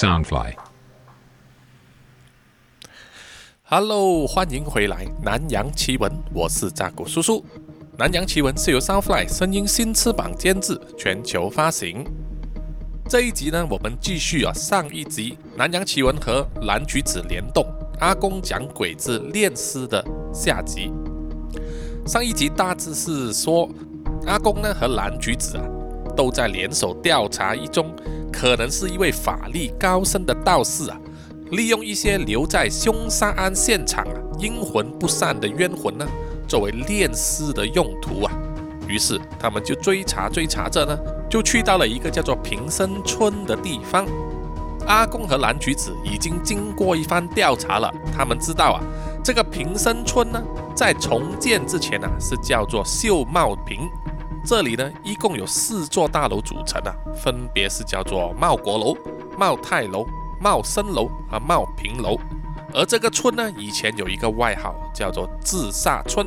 Soundfly。Hello，欢迎回来《南洋奇闻》，我是扎古叔叔。《南洋奇闻》是由 Soundfly 声音新翅膀监制，全球发行。这一集呢，我们继续啊上一集《南洋奇闻》和蓝橘子联动，阿公讲鬼子炼尸的下集。上一集大致是说，阿公呢和蓝橘子啊都在联手调查一宗可能是一位法力高深的道士啊。利用一些留在凶杀案现场啊阴魂不散的冤魂呢，作为炼尸的用途啊。于是他们就追查追查着呢，就去到了一个叫做平生村的地方。阿公和蓝橘子已经经过一番调查了，他们知道啊，这个平生村呢，在重建之前啊，是叫做秀茂坪。这里呢，一共有四座大楼组成啊，分别是叫做茂国楼、茂泰楼。茂生楼和茂平楼，而这个村呢，以前有一个外号叫做自杀村，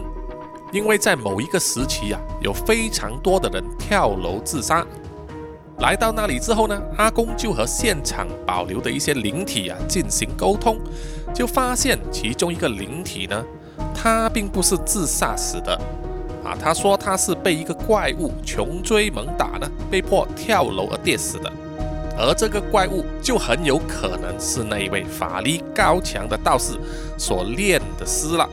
因为在某一个时期啊，有非常多的人跳楼自杀。来到那里之后呢，阿公就和现场保留的一些灵体啊进行沟通，就发现其中一个灵体呢，他并不是自杀死的，啊，他说他是被一个怪物穷追猛打呢，被迫跳楼而跌死的。而这个怪物就很有可能是那一位法力高强的道士所炼的尸了。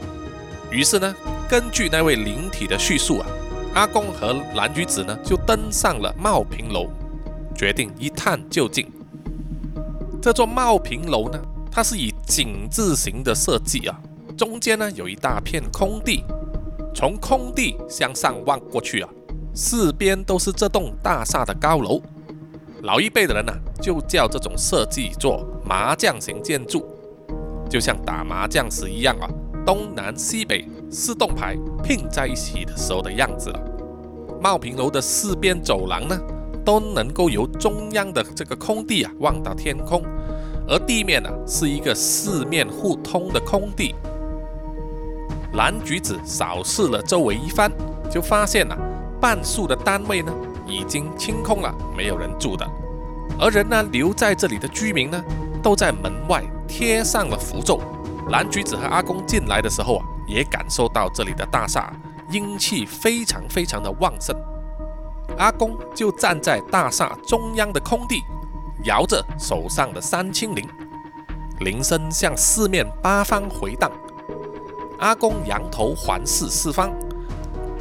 于是呢，根据那位灵体的叙述啊，阿公和蓝橘子呢就登上了茂平楼，决定一探究竟。这座茂平楼呢，它是以井字形的设计啊，中间呢有一大片空地，从空地向上望过去啊，四边都是这栋大厦的高楼。老一辈的人呢、就叫这种设计做麻将型建筑，就像打麻将时一样啊，东南西北四栋牌拼在一起的时候的样子了。茂平楼的四边走廊呢，都能够由中央的这个空地啊望到天空，而地面呢、是一个四面互通的空地。蓝橘子扫视了周围一番，就发现啊，半数的单位呢。已经清空了，没有人住的。而人呢，留在这里的居民呢，都在门外贴上了符咒。蓝橘子和阿公进来的时候啊，也感受到这里的大厦阴气非常非常的旺盛。阿公就站在大厦中央的空地，摇着手上的三清铃，铃声向四面八方回荡。阿公仰头环视四方。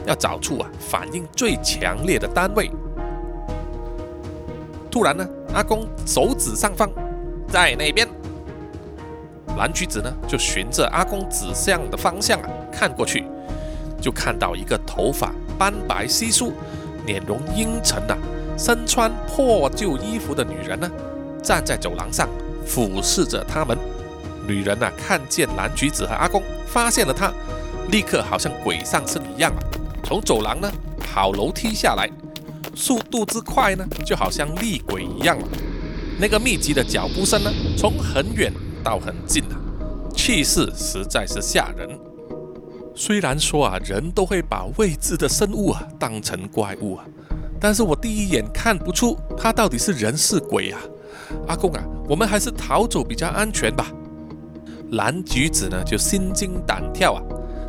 要找出啊反应最强烈的单位。突然呢，阿公手指上方，在那边。蓝橘子呢就循着阿公指向的方向啊看过去，就看到一个头发斑白稀疏、脸容阴沉的、身穿破旧衣服的女人呢，站在走廊上俯视着他们。女人呐看见蓝橘子和阿公，发现了他，立刻好像鬼上身一样啊。从走廊呢跑楼梯下来，速度之快呢，就好像厉鬼一样了。那个密集的脚步声呢，从很远到很近啊，气势实在是吓人。虽然说啊，人都会把未知的生物啊当成怪物啊，但是我第一眼看不出它到底是人是鬼啊。阿公啊，我们还是逃走比较安全吧。蓝橘子呢就心惊胆跳啊。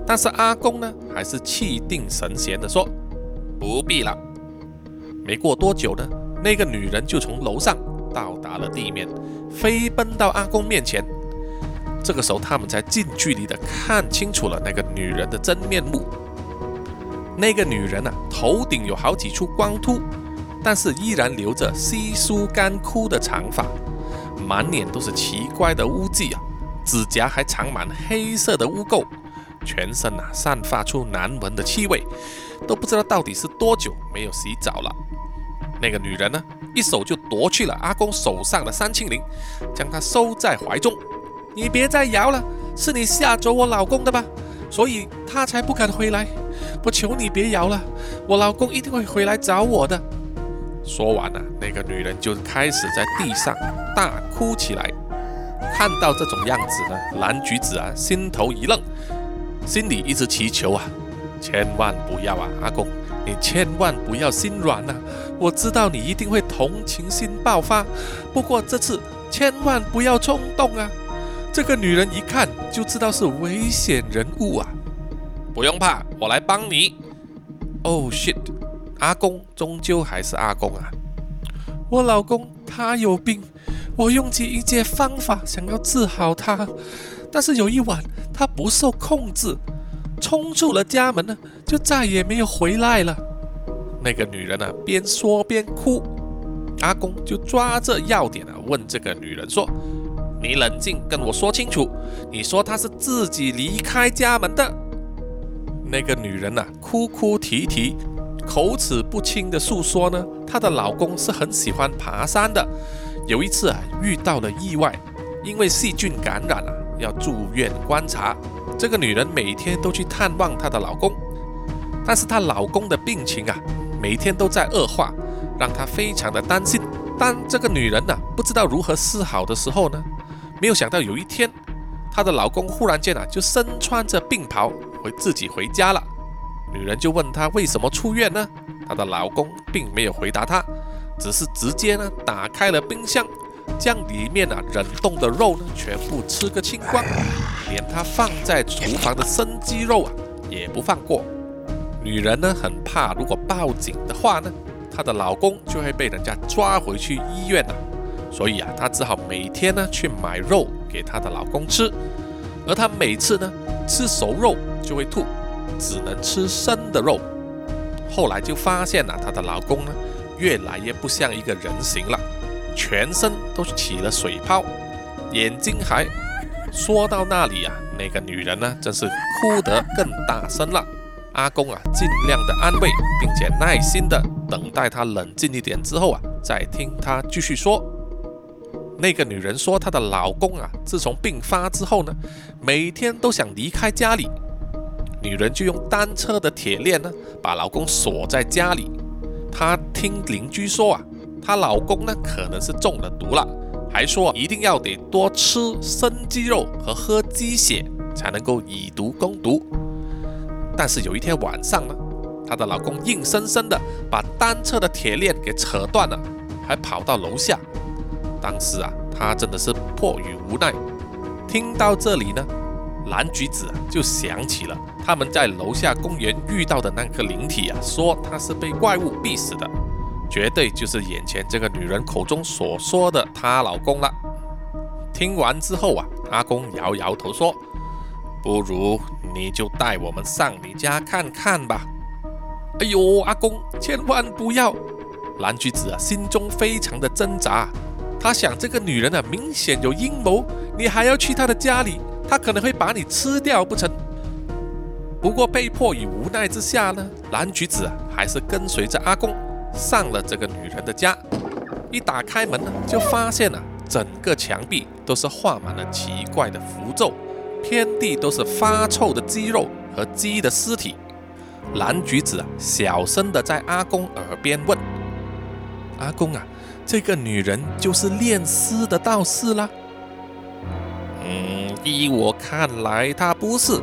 但是阿公呢，还是气定神闲地说：“不必了。”没过多久呢，那个女人就从楼上到达了地面，飞奔到阿公面前。这个时候，他们才近距离的看清楚了那个女人的真面目。那个女人啊，头顶有好几处光秃，但是依然留着稀疏干枯的长发，满脸都是奇怪的污迹啊，指甲还长满黑色的污垢。全身啊散发出难闻的气味，都不知道到底是多久没有洗澡了。那个女人呢，一手就夺去了阿公手上的三清铃，将他收在怀中。你别再摇了，是你吓走我老公的吧？所以他才不敢回来。我求你别摇了，我老公一定会回来找我的。说完了，那个女人就开始在地上大哭起来。看到这种样子呢，蓝橘子啊心头一愣。心里一直祈求啊，千万不要啊，阿公，你千万不要心软呐！我知道你一定会同情心爆发，不过这次千万不要冲动啊！这个女人一看就知道是危险人物啊！不用怕，我来帮你。Oh shit！阿公终究还是阿公啊！我老公他有病，我用尽一切方法想要治好他，但是有一晚他不受控制，冲出了家门呢，就再也没有回来了。那个女人啊，边说边哭。阿公就抓着要点啊，问这个女人说：“你冷静，跟我说清楚。你说他是自己离开家门的。”那个女人呢，哭哭啼啼，口齿不清的诉说呢，她的老公是很喜欢爬山的。有一次啊，遇到了意外，因为细菌感染啊，要住院观察。这个女人每天都去探望她的老公，但是她老公的病情啊，每天都在恶化。让她非常的担心。当这个女人呢不知道如何是好的时候呢，没有想到有一天，她的老公忽然间啊就身穿着病袍回自己回家了。女人就问他为什么出院呢？她的老公并没有回答她，只是直接呢打开了冰箱，将里面啊冷冻的肉呢全部吃个清光，连她放在厨房的生鸡肉啊也不放过。女人呢很怕，如果报警的话呢。她的老公就会被人家抓回去医院了，所以啊，她只好每天呢去买肉给她的老公吃，而她每次呢吃熟肉就会吐，只能吃生的肉。后来就发现了她的老公呢越来越不像一个人形了，全身都起了水泡，眼睛还……说到那里啊，那个女人呢真是哭得更大声了。阿公啊，尽量的安慰，并且耐心的等待她冷静一点之后啊，再听她继续说。那个女人说，她的老公啊，自从病发之后呢，每天都想离开家里。女人就用单车的铁链呢，把老公锁在家里。她听邻居说啊，她老公呢可能是中了毒了，还说一定要得多吃生鸡肉和喝鸡血，才能够以毒攻毒。但是有一天晚上呢，她的老公硬生生的把单车的铁链给扯断了，还跑到楼下。当时啊，她真的是迫于无奈。听到这里呢，蓝橘子就想起了他们在楼下公园遇到的那个灵体啊，说他是被怪物逼死的，绝对就是眼前这个女人口中所说的她老公了。听完之后啊，阿公摇摇头说。不如你就带我们上你家看看吧。哎呦，阿公，千万不要！蓝橘子啊，心中非常的挣扎。他想，这个女人啊，明显有阴谋，你还要去她的家里，他可能会把你吃掉不成？不过被迫与无奈之下呢，蓝橘子，还是跟随着阿公上了这个女人的家。一打开门呢，就发现了整个墙壁都是画满了奇怪的符咒。遍地都是发臭的鸡肉和鸡的尸体。蓝橘子啊，小声的在阿公耳边问：“阿公啊，这个女人就是炼尸的道士啦？”“嗯，依我看来，她不是。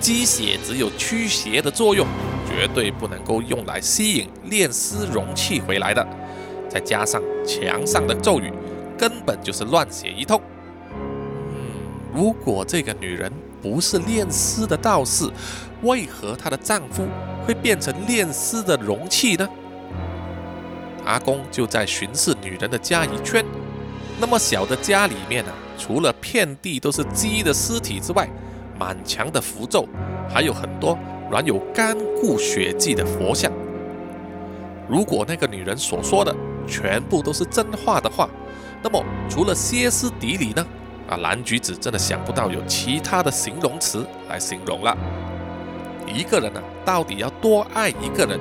鸡血只有驱邪的作用，绝对不能够用来吸引炼尸容器回来的。再加上墙上的咒语，根本就是乱写一通。”嗯如果这个女人不是炼尸的道士，为何她的丈夫会变成炼尸的容器呢？阿公就在巡视女人的家一圈，那么小的家里面呢，除了遍地都是鸡的尸体之外，满墙的符咒，还有很多染有干固血迹的佛像。如果那个女人所说的全部都是真话的话，那么除了歇斯底里呢？啊，蓝橘子真的想不到有其他的形容词来形容了。一个人呢，到底要多爱一个人，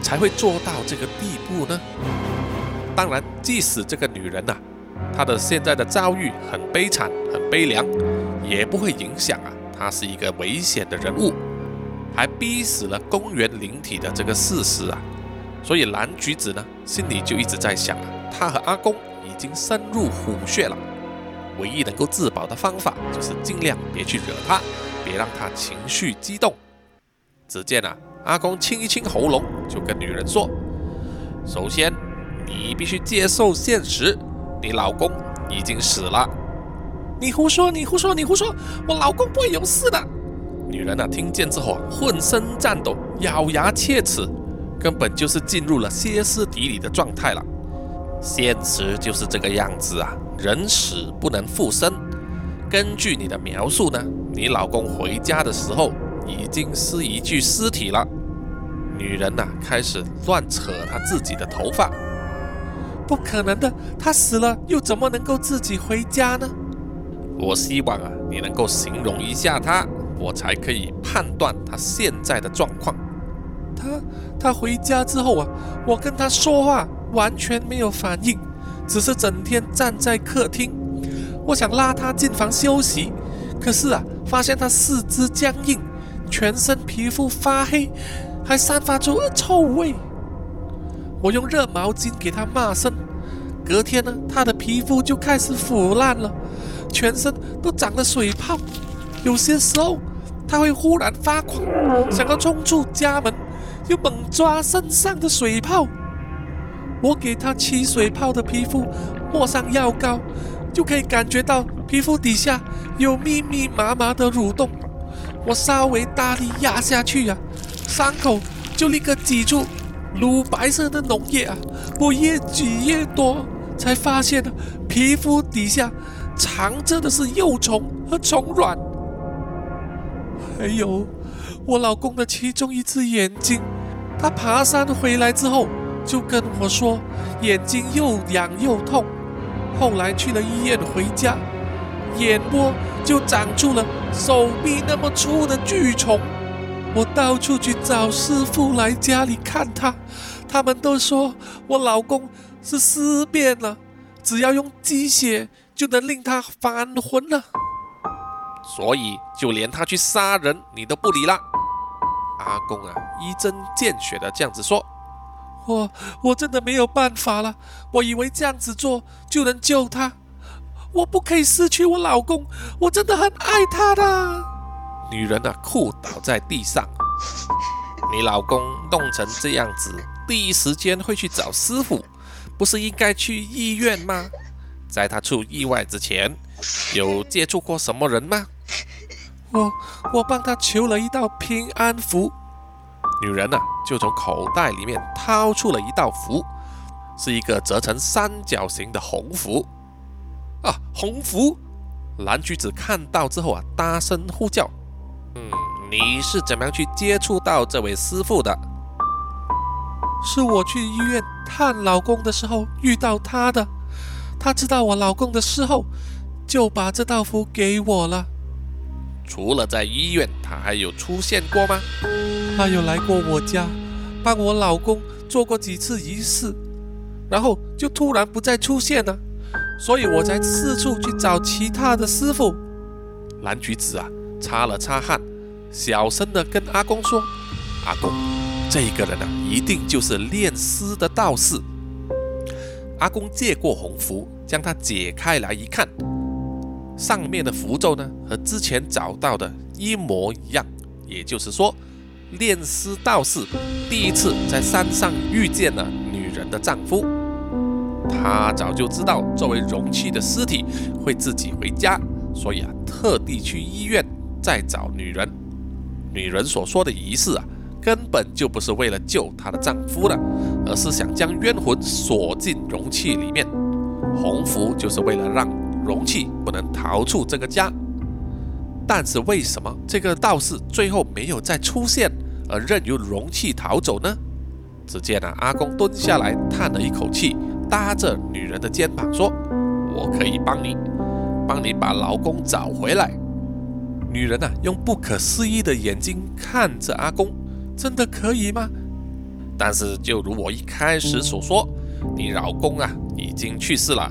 才会做到这个地步呢？当然，即使这个女人呐，他的现在的遭遇很悲惨、很悲凉，也不会影响啊，他是一个危险的人物，还逼死了公园灵体的这个事实啊。所以蓝橘子呢，心里就一直在想啊，他和阿公已经深入虎穴了。唯一能够自保的方法，就是尽量别去惹他，别让他情绪激动。只见啊，阿公清一清喉咙，就跟女人说：“首先，你必须接受现实，你老公已经死了。你胡说！你胡说！你胡说！我老公不会有事的。女人啊，听见之后啊，浑身颤抖，咬牙切齿，根本就是进入了歇斯底里的状态了。现实就是这个样子啊，人死不能复生。根据你的描述呢，你老公回家的时候已经是一具尸体了。女人呐，开始乱扯她自己的头发。不可能的，他死了又怎么能够自己回家呢？我希望啊，你能够形容一下他。我才可以判断他现在的状况。他他回家之后啊，我跟他说话完全没有反应，只是整天站在客厅。我想拉他进房休息，可是啊，发现他四肢僵硬，全身皮肤发黑，还散发出恶臭味。我用热毛巾给他抹身，隔天呢，他的皮肤就开始腐烂了，全身都长了水泡，有些时候。他会忽然发狂，想要冲出家门，又猛抓身上的水泡。我给他起水泡的皮肤抹上药膏，就可以感觉到皮肤底下有密密麻麻的蠕动。我稍微大力压下去呀，伤口就立刻挤出乳白色的脓液啊！我越挤越多，才发现呢，皮肤底下藏着的是幼虫和虫卵。还有，我老公的其中一只眼睛，他爬山回来之后就跟我说，眼睛又痒又痛。后来去了医院，回家，眼窝就长出了手臂那么粗的巨虫。我到处去找师傅来家里看他，他们都说我老公是尸变了，只要用鸡血就能令他返魂了。所以，就连他去杀人，你都不理了。阿公啊，一针见血的这样子说：“我我真的没有办法了。我以为这样子做就能救他，我不可以失去我老公，我真的很爱他的。”女人啊，哭倒在地上。你老公弄成这样子，第一时间会去找师傅，不是应该去医院吗？在他出意外之前，有接触过什么人吗？我我帮他求了一道平安符，女人呢就从口袋里面掏出了一道符，是一个折成三角形的红符。啊，红符！蓝橘子看到之后啊，大声呼叫：“嗯，你是怎么样去接触到这位师傅的？是我去医院探老公的时候遇到他的，他知道我老公的事后，就把这道符给我了。”除了在医院，他还有出现过吗？他有来过我家，帮我老公做过几次仪式，然后就突然不再出现了，所以我才四处去找其他的师傅。蓝橘子啊，擦了擦汗，小声的跟阿公说：“阿公，这个人啊，一定就是炼尸的道士。”阿公接过红符，将它解开来一看。上面的符咒呢，和之前找到的一模一样。也就是说，炼尸道士第一次在山上遇见了女人的丈夫，他早就知道作为容器的尸体会自己回家，所以啊，特地去医院再找女人。女人所说的仪式啊，根本就不是为了救她的丈夫的，而是想将冤魂锁进容器里面。红符就是为了让。容器不能逃出这个家，但是为什么这个道士最后没有再出现，而任由容器逃走呢？只见啊，阿公蹲下来叹了一口气，搭着女人的肩膀说：“我可以帮你，帮你把老公找回来。”女人啊，用不可思议的眼睛看着阿公：“真的可以吗？”但是，就如我一开始所说，你老公啊，已经去世了。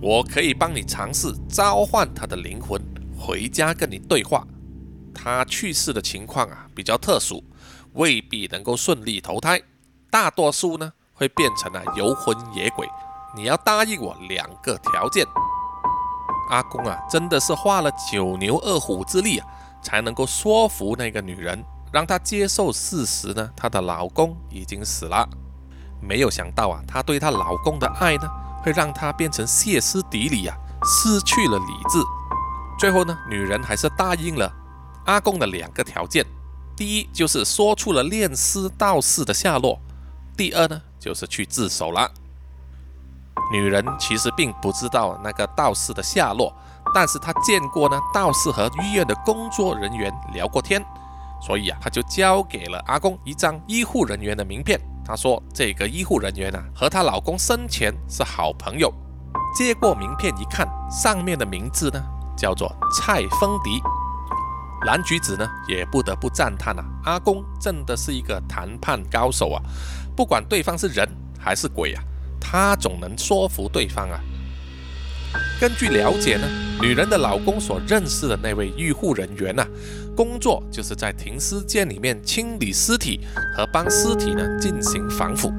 我可以帮你尝试召唤他的灵魂回家跟你对话。他去世的情况啊比较特殊，未必能够顺利投胎，大多数呢会变成了游魂野鬼。你要答应我两个条件。阿公啊，真的是花了九牛二虎之力啊，才能够说服那个女人，让她接受事实呢。她的老公已经死了，没有想到啊，她对她老公的爱呢。会让她变成歇斯底里啊，失去了理智。最后呢，女人还是答应了阿公的两个条件：第一就是说出了炼尸道士的下落；第二呢，就是去自首了。女人其实并不知道那个道士的下落，但是她见过呢道士和医院的工作人员聊过天，所以啊，她就交给了阿公一张医护人员的名片。她说这个医护人员啊和她老公生前是好朋友。接过名片一看，上面的名字呢叫做蔡风迪。蓝橘子呢也不得不赞叹啊，阿公真的是一个谈判高手啊，不管对方是人还是鬼啊。他总能说服对方啊。根据了解呢，女人的老公所认识的那位医护人员呢，工作就是在停尸间里面清理尸体和帮尸体呢进行防腐，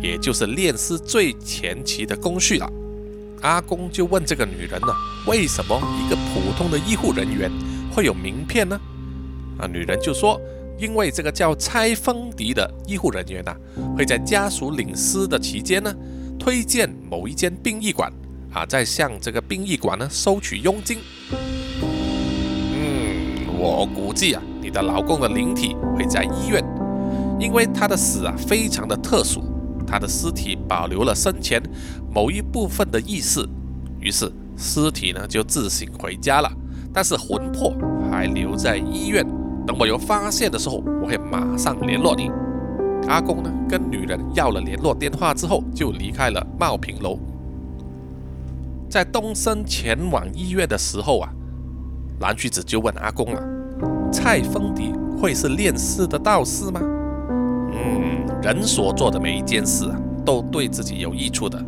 也就是炼尸最前期的工序了。阿公就问这个女人呢，为什么一个普通的医护人员会有名片呢？啊，女人就说，因为这个叫蔡风迪的医护人员呐，会在家属领尸的期间呢。推荐某一间殡仪馆啊，在向这个殡仪馆呢收取佣金。嗯，我估计啊，你的老公的灵体会在医院，因为他的死啊非常的特殊，他的尸体保留了生前某一部分的意识，于是尸体呢就自行回家了，但是魂魄还留在医院。等我有发现的时候，我会马上联络你。阿公呢，跟女人要了联络电话之后，就离开了茂平楼。在东升前往医院的时候啊，蓝橘子就问阿公了：“蔡风迪会是炼尸的道士吗？”嗯，人所做的每一件事啊，都对自己有益处的。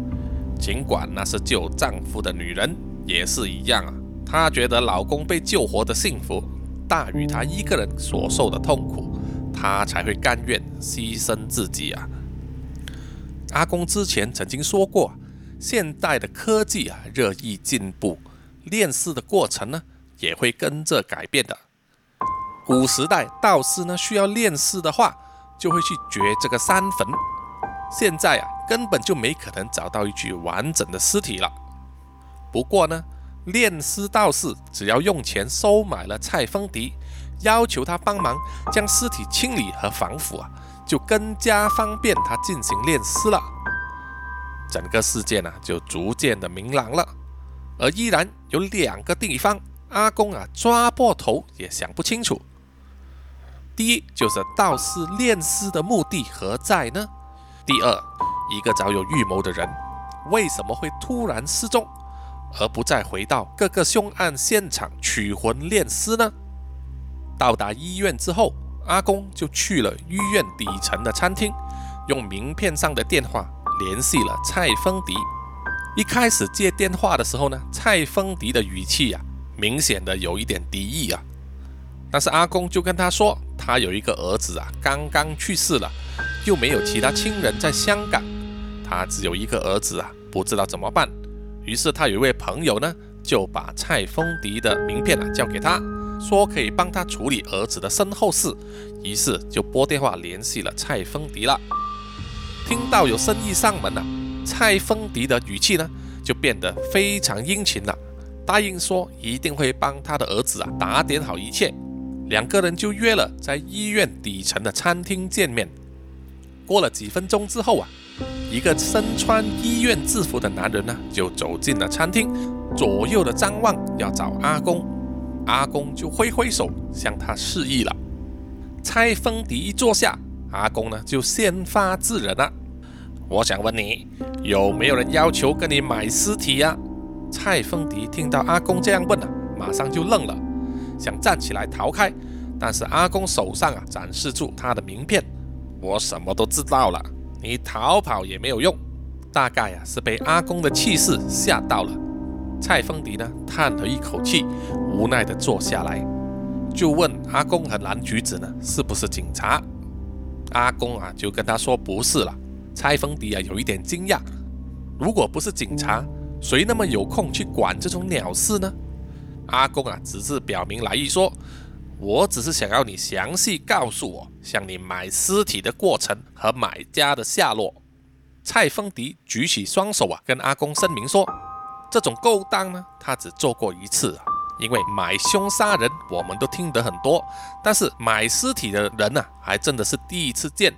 尽管那是救丈夫的女人，也是一样啊。她觉得老公被救活的幸福，大于她一个人所受的痛苦。他才会甘愿牺牲自己啊！阿公之前曾经说过，现代的科技啊日益进步，炼尸的过程呢也会跟着改变的。古时代道士呢需要炼尸的话，就会去掘这个山坟，现在啊根本就没可能找到一具完整的尸体了。不过呢，炼尸道士只要用钱收买了蔡风迪。要求他帮忙将尸体清理和防腐啊，就更加方便他进行炼尸了。整个事件呢，就逐渐的明朗了。而依然有两个地方，阿公啊抓破头也想不清楚。第一就是道士炼尸的目的何在呢？第二，一个早有预谋的人，为什么会突然失踪，而不再回到各个凶案现场取魂炼尸呢？到达医院之后，阿公就去了医院底层的餐厅，用名片上的电话联系了蔡风迪。一开始接电话的时候呢，蔡风迪的语气呀，明显的有一点敌意啊。但是阿公就跟他说，他有一个儿子啊，刚刚去世了，又没有其他亲人在香港，他只有一个儿子啊，不知道怎么办。于是他有一位朋友呢，就把蔡风迪的名片啊交给他。说可以帮他处理儿子的身后事，于是就拨电话联系了蔡丰迪了。听到有生意上门了，蔡丰迪的语气呢就变得非常殷勤了，答应说一定会帮他的儿子啊打点好一切。两个人就约了在医院底层的餐厅见面。过了几分钟之后啊，一个身穿医院制服的男人呢就走进了餐厅，左右的张望，要找阿公。阿公就挥挥手向他示意了。蔡风迪一坐下，阿公呢就先发制人了。我想问你，有没有人要求跟你买尸体呀？蔡风迪听到阿公这样问啊，马上就愣了，想站起来逃开，但是阿公手上啊展示出他的名片。我什么都知道了，你逃跑也没有用。大概啊是被阿公的气势吓到了。蔡风迪呢叹了一口气，无奈地坐下来，就问阿公和蓝橘子呢是不是警察？阿公啊就跟他说不是了。蔡风迪啊有一点惊讶，如果不是警察，谁那么有空去管这种鸟事呢？阿公啊只是表明来意说，我只是想要你详细告诉我向你买尸体的过程和买家的下落。蔡风迪举起双手啊跟阿公声明说。这种勾当呢，他只做过一次啊。因为买凶杀人，我们都听得很多，但是买尸体的人呢，还真的是第一次见。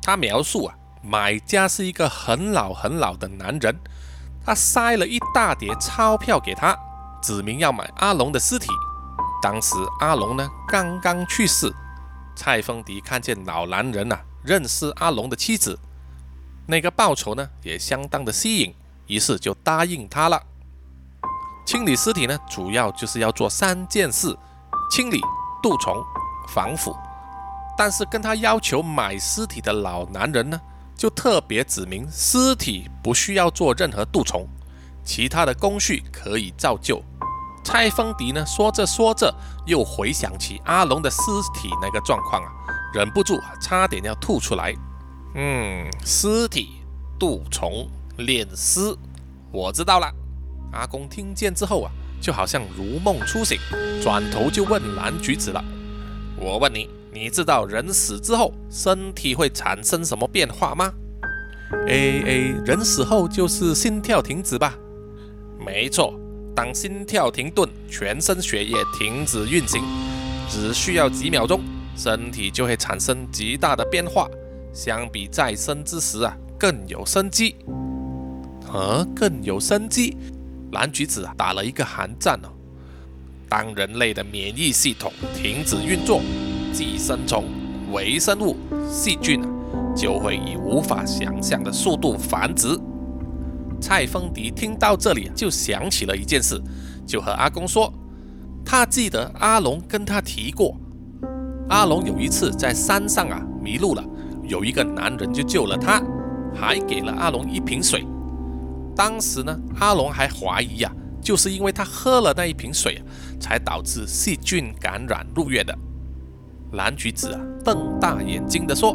他描述啊，买家是一个很老很老的男人，他塞了一大叠钞票给他，指明要买阿龙的尸体。当时阿龙呢刚刚去世，蔡丰迪看见老男人呐认识阿龙的妻子，那个报酬呢也相当的吸引，于是就答应他了。清理尸体呢，主要就是要做三件事：清理、杜虫、防腐。但是跟他要求买尸体的老男人呢，就特别指明尸体不需要做任何杜虫，其他的工序可以照旧。蔡丰迪呢说着说着，又回想起阿龙的尸体那个状况啊，忍不住差点要吐出来。嗯，尸体、杜虫、炼尸，我知道了。阿公听见之后啊，就好像如梦初醒，转头就问蓝橘子了：“我问你，你知道人死之后身体会产生什么变化吗？”“诶诶，人死后就是心跳停止吧？”“没错，当心跳停顿，全身血液停止运行，只需要几秒钟，身体就会产生极大的变化，相比在生之时啊，更有生机。”“啊，更有生机？”蓝橘子啊，打了一个寒战哦。当人类的免疫系统停止运作，寄生虫、微生物、细菌啊，就会以无法想象的速度繁殖。蔡丰迪听到这里，就想起了一件事，就和阿公说，他记得阿龙跟他提过，阿龙有一次在山上啊迷路了，有一个男人就救了他，还给了阿龙一瓶水。当时呢，阿龙还怀疑啊，就是因为他喝了那一瓶水啊，才导致细菌感染入院的。蓝橘子啊，瞪大眼睛的说：“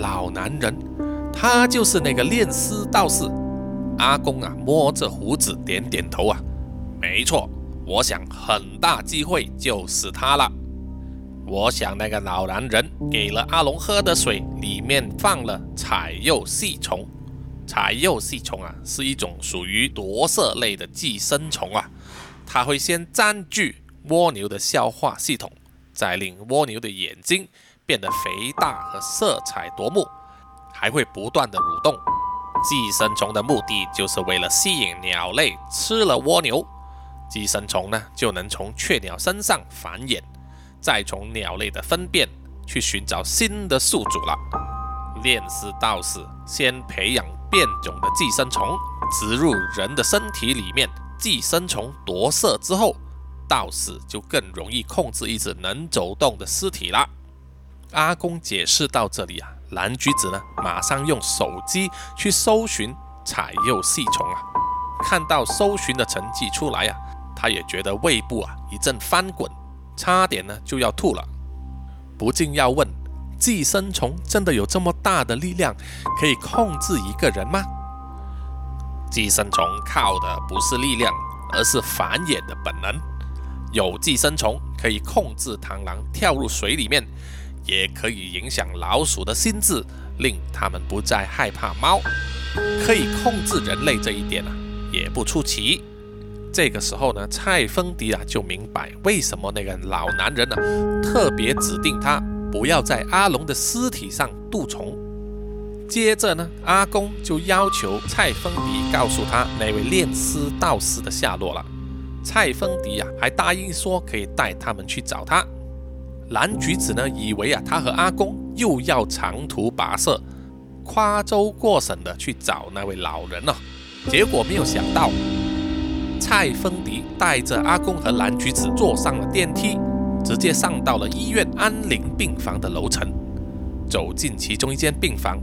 老男人，他就是那个炼尸道士。”阿公啊，摸着胡子点点头啊，没错，我想很大机会就是他了。我想那个老男人给了阿龙喝的水里面放了彩釉细虫。彩釉细虫啊，是一种属于夺色类的寄生虫啊，它会先占据蜗牛的消化系统，再令蜗牛的眼睛变得肥大和色彩夺目，还会不断的蠕动。寄生虫的目的就是为了吸引鸟类吃了蜗牛，寄生虫呢就能从雀鸟身上繁衍，再从鸟类的粪便去寻找新的宿主了。炼尸道士先培养。变种的寄生虫植入人的身体里面，寄生虫夺舍之后，到死就更容易控制一只能走动的尸体了。阿公解释到这里啊，蓝橘子呢马上用手机去搜寻彩釉细虫啊，看到搜寻的成绩出来啊，他也觉得胃部啊一阵翻滚，差点呢就要吐了，不禁要问。寄生虫真的有这么大的力量，可以控制一个人吗？寄生虫靠的不是力量，而是繁衍的本能。有寄生虫可以控制螳螂跳入水里面，也可以影响老鼠的心智，令它们不再害怕猫。可以控制人类这一点啊，也不出奇。这个时候呢，蔡芬迪啊就明白为什么那个老男人呢特别指定他。不要在阿龙的尸体上渡虫。接着呢，阿公就要求蔡丰迪告诉他那位炼尸道士的下落了。蔡丰迪呀，还答应说可以带他们去找他。蓝橘子呢，以为啊，他和阿公又要长途跋涉、跨州过省的去找那位老人了。结果没有想到，蔡丰迪带着阿公和蓝橘子坐上了电梯。直接上到了医院安宁病房的楼层，走进其中一间病房，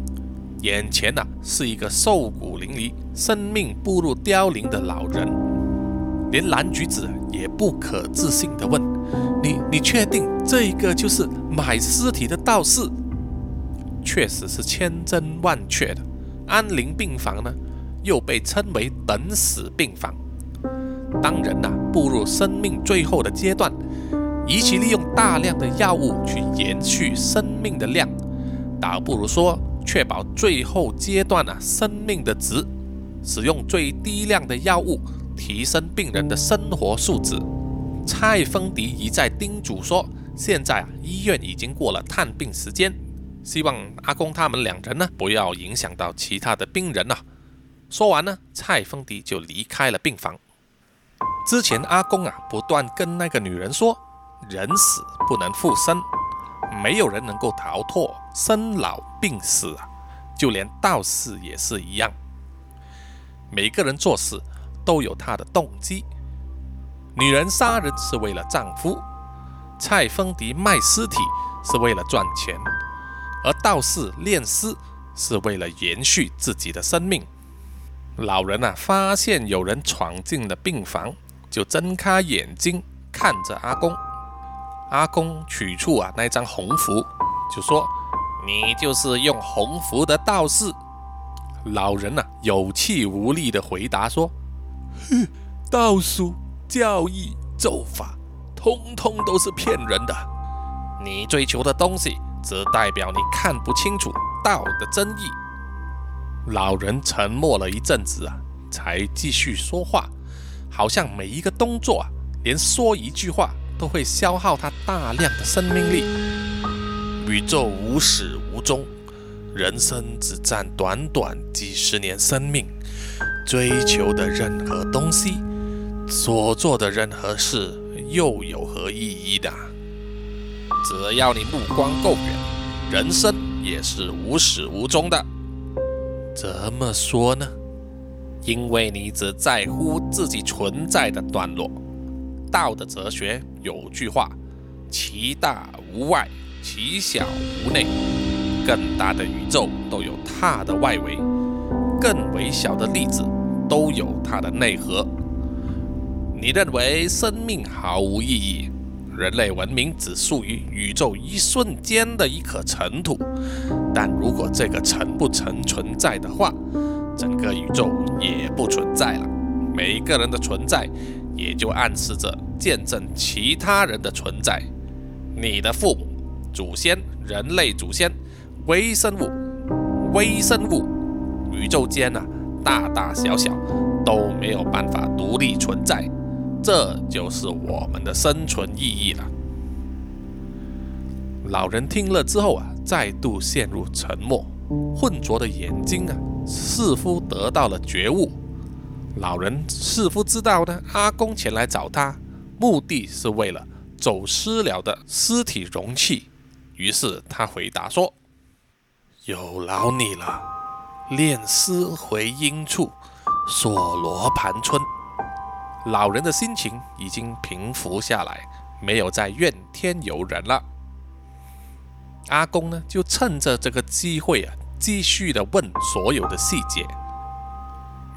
眼前呐是一个瘦骨嶙峋、生命步入凋零的老人，连蓝橘子也不可置信地问：“你你确定这一个就是买尸体的道士？”确实是千真万确的。安宁病房呢，又被称为等死病房。当人呐步入生命最后的阶段。与其利用大量的药物去延续生命的量，倒不如说确保最后阶段啊生命的值。使用最低量的药物，提升病人的生活素质。蔡丰迪一再叮嘱说：“现在啊，医院已经过了探病时间，希望阿公他们两人呢，不要影响到其他的病人啊。”说完呢，蔡丰迪就离开了病房。之前阿公啊，不断跟那个女人说：“人死不能复生，没有人能够逃脱生老病死啊，就连道士也是一样。每个人做事都有他的动机。”女人杀人是为了丈夫，蔡丰迪卖尸体是为了赚钱，而道士炼尸是为了延续自己的生命。老人啊，发现有人闯进了病房，就睁开眼睛看着阿公。阿公取出啊那张红符，就说：“你就是用红符的道士。”老人啊有气无力地回答说：“哼，道术。”教义咒法，通通都是骗人的。你追求的东西，只代表你看不清楚道的真意。老人沉默了一阵子啊，才继续说话，好像每一个动作啊，连说一句话都会消耗他大量的生命力。宇宙无始无终，人生只占短短几十年生命，追求的任何东西。所做的任何事又有何意义的？只要你目光够远，人生也是无始无终的。怎么说呢？因为你只在乎自己存在的段落。道的哲学有句话：其大无外，其小无内。更大的宇宙都有它的外围，更微小的粒子都有它的内核。你认为生命毫无意义，人类文明只属于宇宙一瞬间的一颗尘土。但如果这个尘不曾存在的话，整个宇宙也不存在了。每一个人的存在，也就暗示着见证其他人的存在。你的父母、祖先、人类祖先、微生物、微生物，宇宙间啊，大大小小都没有办法独立存在。这就是我们的生存意义了。老人听了之后啊，再度陷入沉默，浑浊的眼睛啊，似乎得到了觉悟。老人似乎知道呢，阿公前来找他，目的是为了走私了的尸体容器。于是他回答说：“有劳你了，炼尸回阴处，锁罗盘村。”老人的心情已经平复下来，没有再怨天尤人了。阿公呢，就趁着这个机会啊，继续的问所有的细节。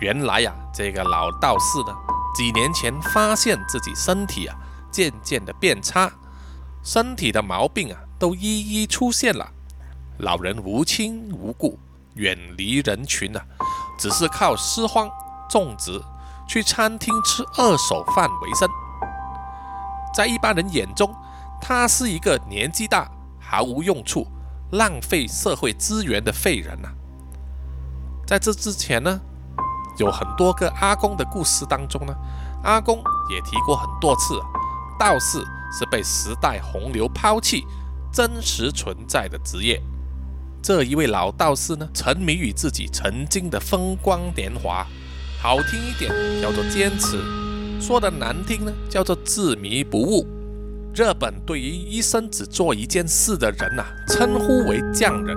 原来呀，这个老道士呢，几年前发现自己身体啊，渐渐的变差，身体的毛病啊，都一一出现了。老人无亲无故，远离人群啊，只是靠拾荒种植。去餐厅吃二手饭为生，在一般人眼中，他是一个年纪大、毫无用处、浪费社会资源的废人呐。在这之前呢，有很多个阿公的故事当中呢，阿公也提过很多次，道士是被时代洪流抛弃、真实存在的职业。这一位老道士呢，沉迷于自己曾经的风光年华。好听一点叫做坚持，说的难听呢叫做执迷不悟。日本对于一生只做一件事的人呐，称呼为匠人。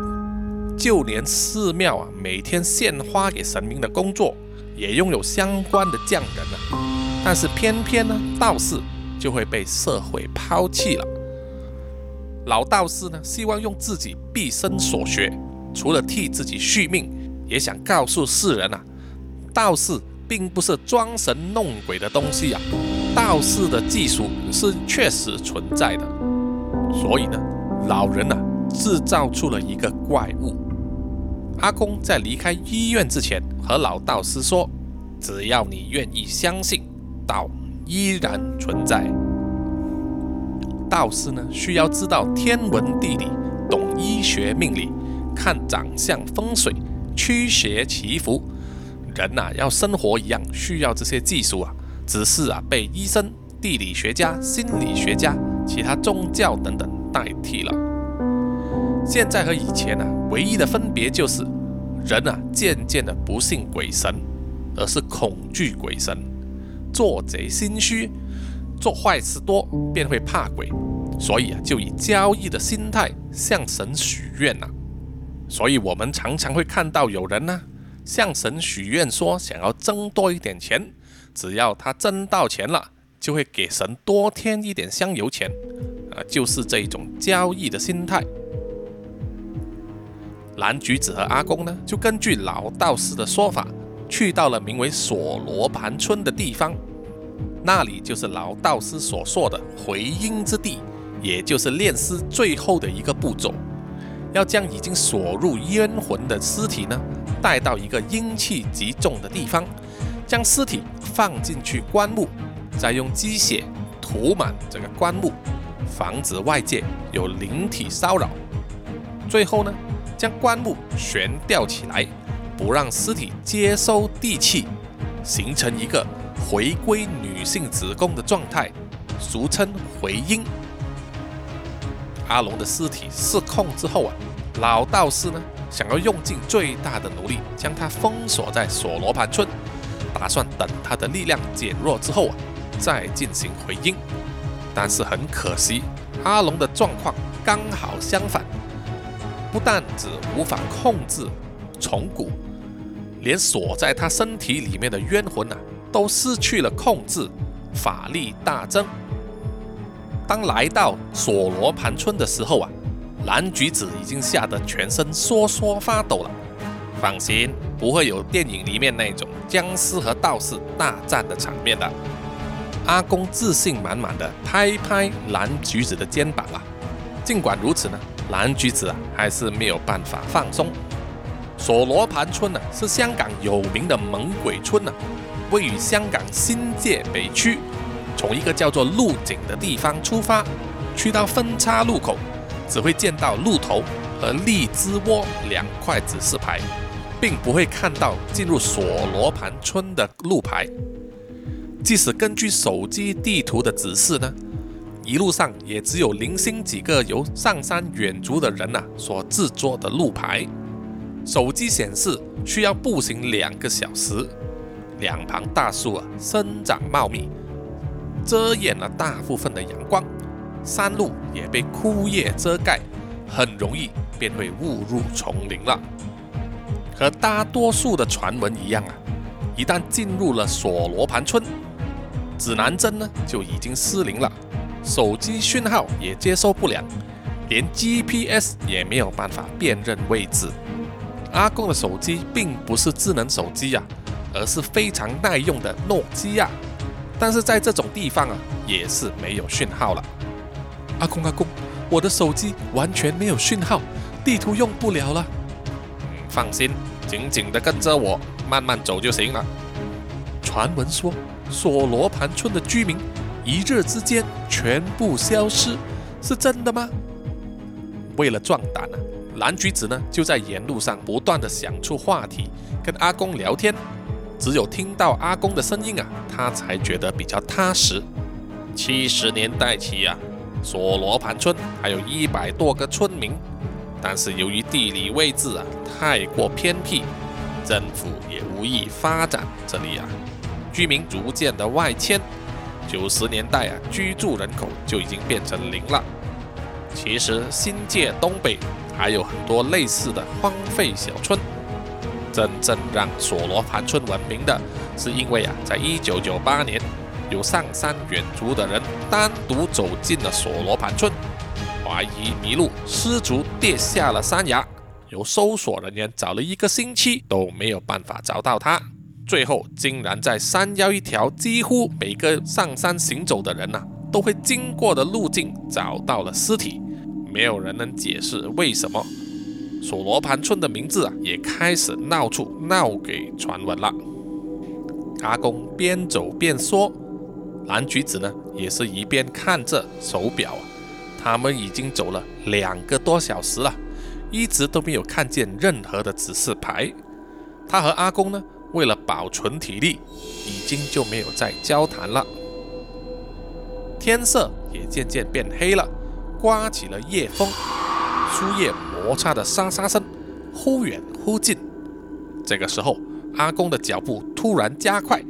就连寺庙啊，每天献花给神明的工作，也拥有相关的匠人啊。但是偏偏呢，道士就会被社会抛弃了。老道士呢，希望用自己毕生所学，除了替自己续命，也想告诉世人啊。道士并不是装神弄鬼的东西啊，道士的技术是确实存在的。所以呢，老人呢制造出了一个怪物。阿公在离开医院之前和老道士说：“只要你愿意相信，道依然存在。”道士呢需要知道天文地理，懂医学命理，看长相风水，驱邪祈福。人呐要生活一样需要这些技术啊，只是啊被医生、地理学家、心理学家、其他宗教等等代替了。现在和以前呢，唯一的分别就是人啊渐渐的不信鬼神，而是恐惧鬼神，做贼心虚，做坏事多便会怕鬼，所以啊就以交易的心态向神许愿呐。所以我们常常会看到有人呢。向神许愿说想要挣多一点钱，只要他挣到钱了，就会给神多添一点香油钱，啊，就是这一种交易的心态。蓝橘子和阿公呢，就根据老道士的说法，去到了名为锁罗盘村的地方，那里就是老道士所说的回阴之地，也就是炼尸最后的一个步骤。要将已经锁入冤魂的尸体呢，带到一个阴气极重的地方，将尸体放进去棺木，再用鸡血涂满这个棺木，防止外界有灵体骚扰。最后呢，将棺木悬吊起来，不让尸体接收地气，形成一个回归女性子宫的状态，俗称回阴。阿龙的尸体失控之后啊，老道士呢想要用尽最大的努力将他封锁在锁罗盘村，打算等他的力量减弱之后啊再进行回音。但是很可惜，阿龙的状况刚好相反，不但只无法控制虫骨，连锁在他身体里面的冤魂啊都失去了控制，法力大增。当来到索罗盘村的时候啊，蓝橘子已经吓得全身瑟瑟发抖了。放心，不会有电影里面那种僵尸和道士大战的场面的。阿公自信满满的拍拍蓝橘子的肩膀啊。尽管如此呢，蓝橘子啊还是没有办法放松。索罗盘村呢是香港有名的猛鬼村呢，位于香港新界北区。从一个叫做鹿井的地方出发，去到分叉路口，只会见到鹿头和荔枝窝两块指示牌，并不会看到进入锁罗盘村的路牌。即使根据手机地图的指示呢，一路上也只有零星几个由上山远足的人呐所制作的路牌。手机显示需要步行两个小时，两旁大树啊生长茂密。遮掩了大部分的阳光，山路也被枯叶遮盖，很容易便会误入丛林了。和大多数的传闻一样啊，一旦进入了索罗盘村，指南针呢就已经失灵了，手机讯号也接收不良，连 GPS 也没有办法辨认位置。阿公的手机并不是智能手机呀，而是非常耐用的诺基亚。但是在这种地方啊，也是没有讯号了。阿公阿公，我的手机完全没有讯号，地图用不了了。嗯，放心，紧紧的跟着我，慢慢走就行了。传闻说，索罗盘村的居民一日之间全部消失，是真的吗？为了壮胆啊，蓝橘子呢就在沿路上不断的想出话题，跟阿公聊天。只有听到阿公的声音啊，他才觉得比较踏实。七十年代起啊，索罗盘村还有一百多个村民，但是由于地理位置啊太过偏僻，政府也无意发展这里啊，居民逐渐的外迁。九十年代啊，居住人口就已经变成零了。其实新界东北还有很多类似的荒废小村。真正让索罗盘村闻名的，是因为啊，在一九九八年，有上山远足的人单独走进了索罗盘村，怀疑迷路失足跌下了山崖，由搜索人员找了一个星期都没有办法找到他，最后竟然在山腰一条几乎每个上山行走的人呐都会经过的路径找到了尸体，没有人能解释为什么。索罗盘村的名字啊，也开始闹出闹给传闻了。阿公边走边说，蓝橘子呢，也是一边看着手表啊。他们已经走了两个多小时了，一直都没有看见任何的指示牌。他和阿公呢，为了保存体力，已经就没有再交谈了。天色也渐渐变黑了，刮起了夜风，树叶摩擦的沙沙声忽远忽近。这个时候，阿公的脚步突然加快，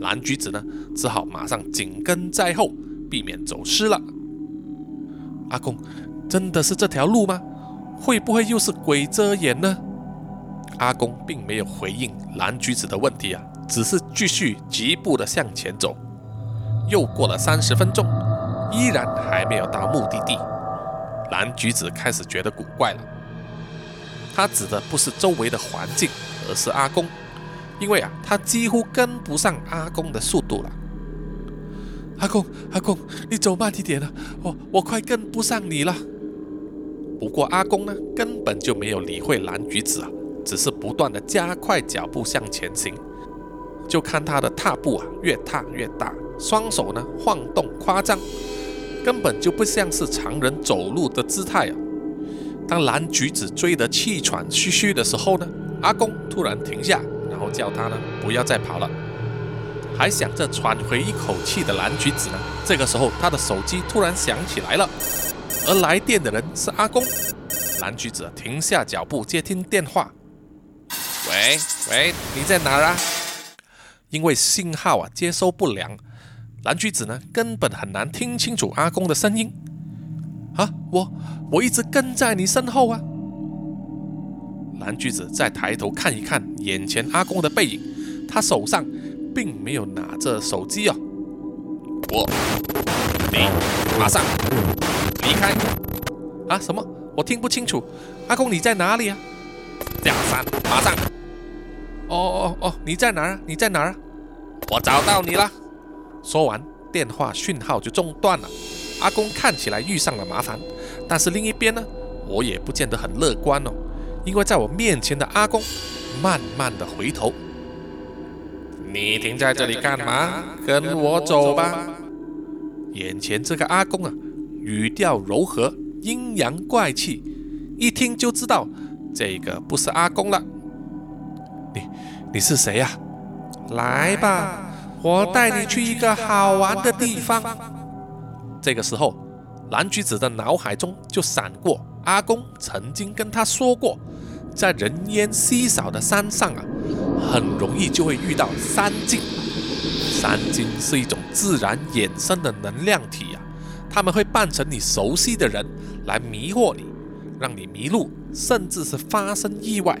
蓝橘子呢只好马上紧跟在后，避免走失了。阿公，真的是这条路吗？会不会又是鬼遮眼呢？阿公并没有回应蓝橘子的问题啊，只是继续疾步的向前走。又过了三十分钟，依然还没有到目的地。蓝橘子开始觉得古怪了。他指的不是周围的环境，而是阿公，因为啊，他几乎跟不上阿公的速度了。阿公，阿公，你走慢一点了，我我快跟不上你了。不过阿公呢，根本就没有理会蓝橘子啊，只是不断的加快脚步向前行。就看他的踏步啊，越踏越大。双手呢晃动夸张，根本就不像是常人走路的姿态啊！当蓝橘子追得气喘吁吁的时候呢，阿公突然停下，然后叫他呢不要再跑了。还想着喘回一口气的蓝橘子呢，这个时候他的手机突然响起来了，而来电的人是阿公。蓝橘子停下脚步接听电话：“喂喂，你在哪儿啊？因为信号啊接收不良。”蓝橘子呢，根本很难听清楚阿公的声音啊！我我一直跟在你身后啊！蓝橘子再抬头看一看眼前阿公的背影，他手上并没有拿着手机哦。我，你马上离开啊！什么？我听不清楚。阿公你在哪里啊？下山，马上！哦哦哦！你在哪儿？你在哪儿？我找到你了。说完，电话讯号就中断了。阿公看起来遇上了麻烦，但是另一边呢，我也不见得很乐观哦。因为在我面前的阿公慢慢的回头，你停在这里干嘛？跟我走吧。眼前这个阿公啊，语调柔和，阴阳怪气，一听就知道这个不是阿公了。你你是谁呀？来吧。我带你去一个好玩的地方。这个时候，蓝橘子的脑海中就闪过阿公曾经跟他说过，在人烟稀少的山上啊，很容易就会遇到山精。山精是一种自然衍生的能量体呀，他们会扮成你熟悉的人来迷惑你，让你迷路，甚至是发生意外。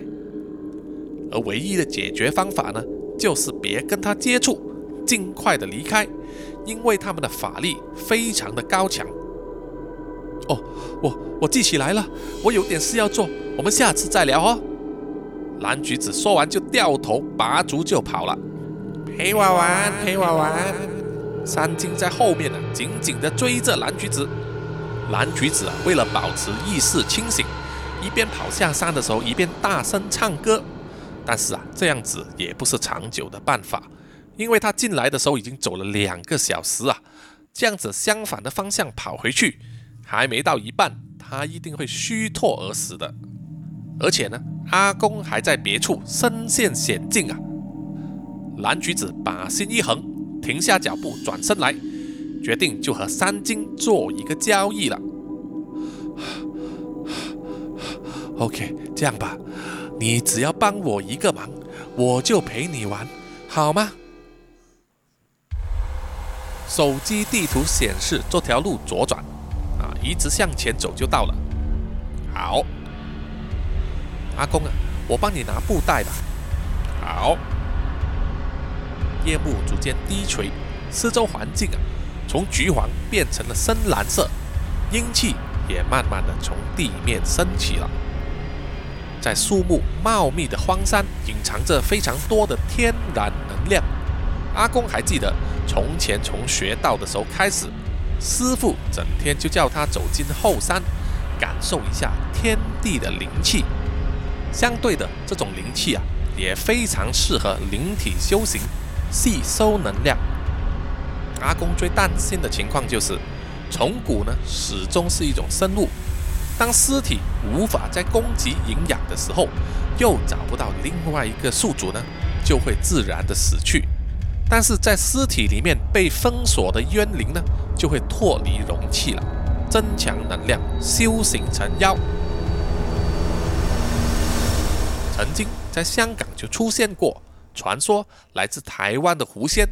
而唯一的解决方法呢，就是别跟他接触。尽快的离开，因为他们的法力非常的高强。哦，我我记起来了，我有点事要做，我们下次再聊哦。蓝橘子说完就掉头拔足就跑了。陪我玩，陪我玩。三金在后面呢，紧紧的追着蓝橘子。蓝橘子啊，为了保持意识清醒，一边跑下山的时候，一边大声唱歌。但是啊，这样子也不是长久的办法。因为他进来的时候已经走了两个小时啊，这样子相反的方向跑回去，还没到一半，他一定会虚脱而死的。而且呢，阿公还在别处身陷险境啊。蓝橘子把心一横，停下脚步，转身来，决定就和三金做一个交易了。OK，这样吧，你只要帮我一个忙，我就陪你玩，好吗？手机地图显示这条路左转，啊，一直向前走就到了。好，阿公啊，我帮你拿布袋吧。好。夜幕逐渐低垂，四周环境啊，从橘黄变成了深蓝色，阴气也慢慢的从地面升起了。在树木茂密的荒山，隐藏着非常多的天然能量。阿公还记得。从前从学道的时候开始，师傅整天就叫他走进后山，感受一下天地的灵气。相对的，这种灵气啊，也非常适合灵体修行，吸收能量。阿公最担心的情况就是，虫谷呢始终是一种生物，当尸体无法再供给营养的时候，又找不到另外一个宿主呢，就会自然的死去。但是在尸体里面被封锁的冤灵呢，就会脱离容器了，增强能量，修行成妖。曾经在香港就出现过传说，来自台湾的狐仙，